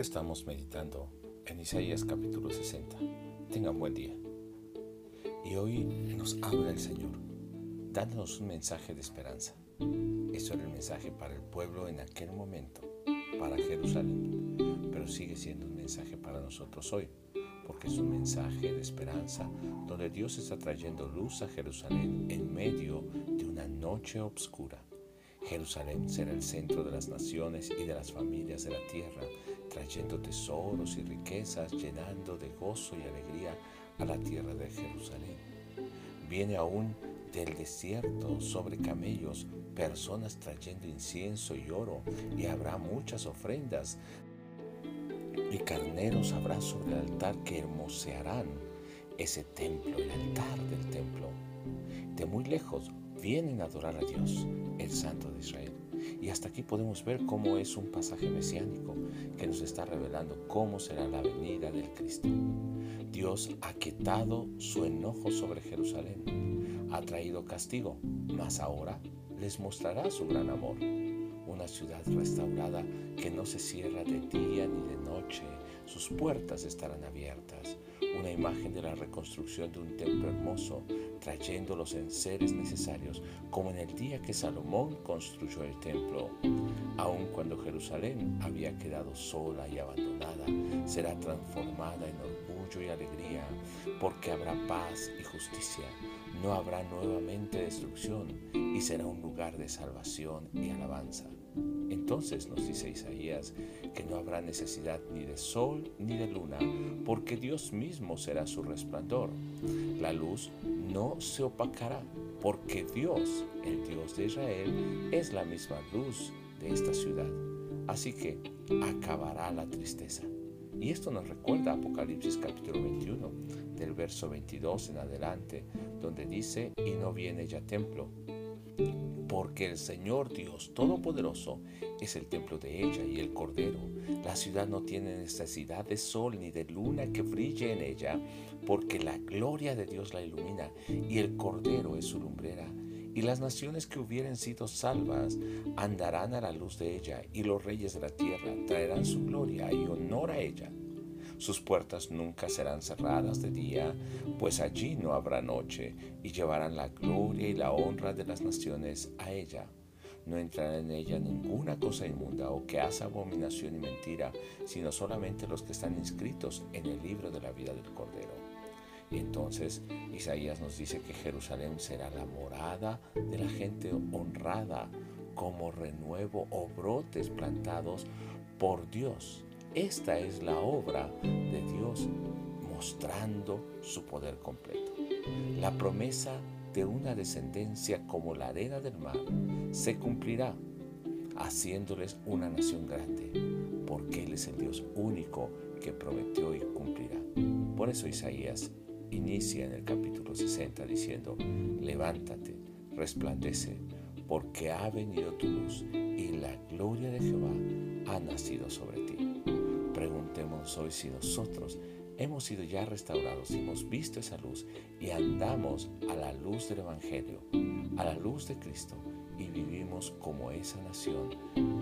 Estamos meditando en Isaías capítulo 60. Tengan buen día. Y hoy nos habla el Señor, dándonos un mensaje de esperanza. Eso era el mensaje para el pueblo en aquel momento, para Jerusalén, pero sigue siendo un mensaje para nosotros hoy, porque es un mensaje de esperanza donde Dios está trayendo luz a Jerusalén en medio de una noche oscura. Jerusalén será el centro de las naciones y de las familias de la tierra trayendo tesoros y riquezas, llenando de gozo y alegría a la tierra de Jerusalén. Viene aún del desierto sobre camellos personas trayendo incienso y oro, y habrá muchas ofrendas, y carneros habrá sobre el altar que hermosearán ese templo, el altar del templo. De muy lejos vienen a adorar a Dios, el Santo de Israel. Y hasta aquí podemos ver cómo es un pasaje mesiánico que nos está revelando cómo será la venida del Cristo. Dios ha quitado su enojo sobre Jerusalén, ha traído castigo, mas ahora les mostrará su gran amor. Una ciudad restaurada que no se cierra de día ni de noche, sus puertas estarán abiertas. Una imagen de la reconstrucción de un templo hermoso trayendo los enseres necesarios, como en el día que Salomón construyó el templo. Aun cuando Jerusalén había quedado sola y abandonada, será transformada en orgullo y alegría, porque habrá paz y justicia. No habrá nuevamente destrucción y será un lugar de salvación y alabanza. Entonces nos dice Isaías que no habrá necesidad ni de sol ni de luna, porque Dios mismo será su resplandor. La luz no se opacará, porque Dios, el Dios de Israel, es la misma luz de esta ciudad. Así que acabará la tristeza. Y esto nos recuerda Apocalipsis capítulo 21, del verso 22 en adelante, donde dice, y no viene ya templo, porque el Señor Dios Todopoderoso es el templo de ella y el Cordero. La ciudad no tiene necesidad de sol ni de luna que brille en ella, porque la gloria de Dios la ilumina y el Cordero es su lumbrera. Y las naciones que hubieren sido salvas andarán a la luz de ella, y los reyes de la tierra traerán su gloria y honor a ella. Sus puertas nunca serán cerradas de día, pues allí no habrá noche, y llevarán la gloria y la honra de las naciones a ella. No entrará en ella ninguna cosa inmunda o que hace abominación y mentira, sino solamente los que están inscritos en el libro de la vida del Cordero. Y entonces Isaías nos dice que Jerusalén será la morada de la gente honrada, como renuevo o brotes plantados por Dios esta es la obra de Dios mostrando su poder completo. La promesa de una descendencia como la arena del mar se cumplirá, haciéndoles una nación grande, porque Él es el Dios único que prometió y cumplirá. Por eso Isaías inicia en el capítulo 60 diciendo, levántate, resplandece, porque ha venido tu luz y la gloria de Jehová ha nacido sobre ti hoy si nosotros hemos sido ya restaurados, y hemos visto esa luz y andamos a la luz del Evangelio, a la luz de Cristo y vivimos como esa nación,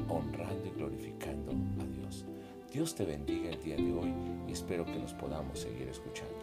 honrando y glorificando a Dios. Dios te bendiga el día de hoy y espero que nos podamos seguir escuchando.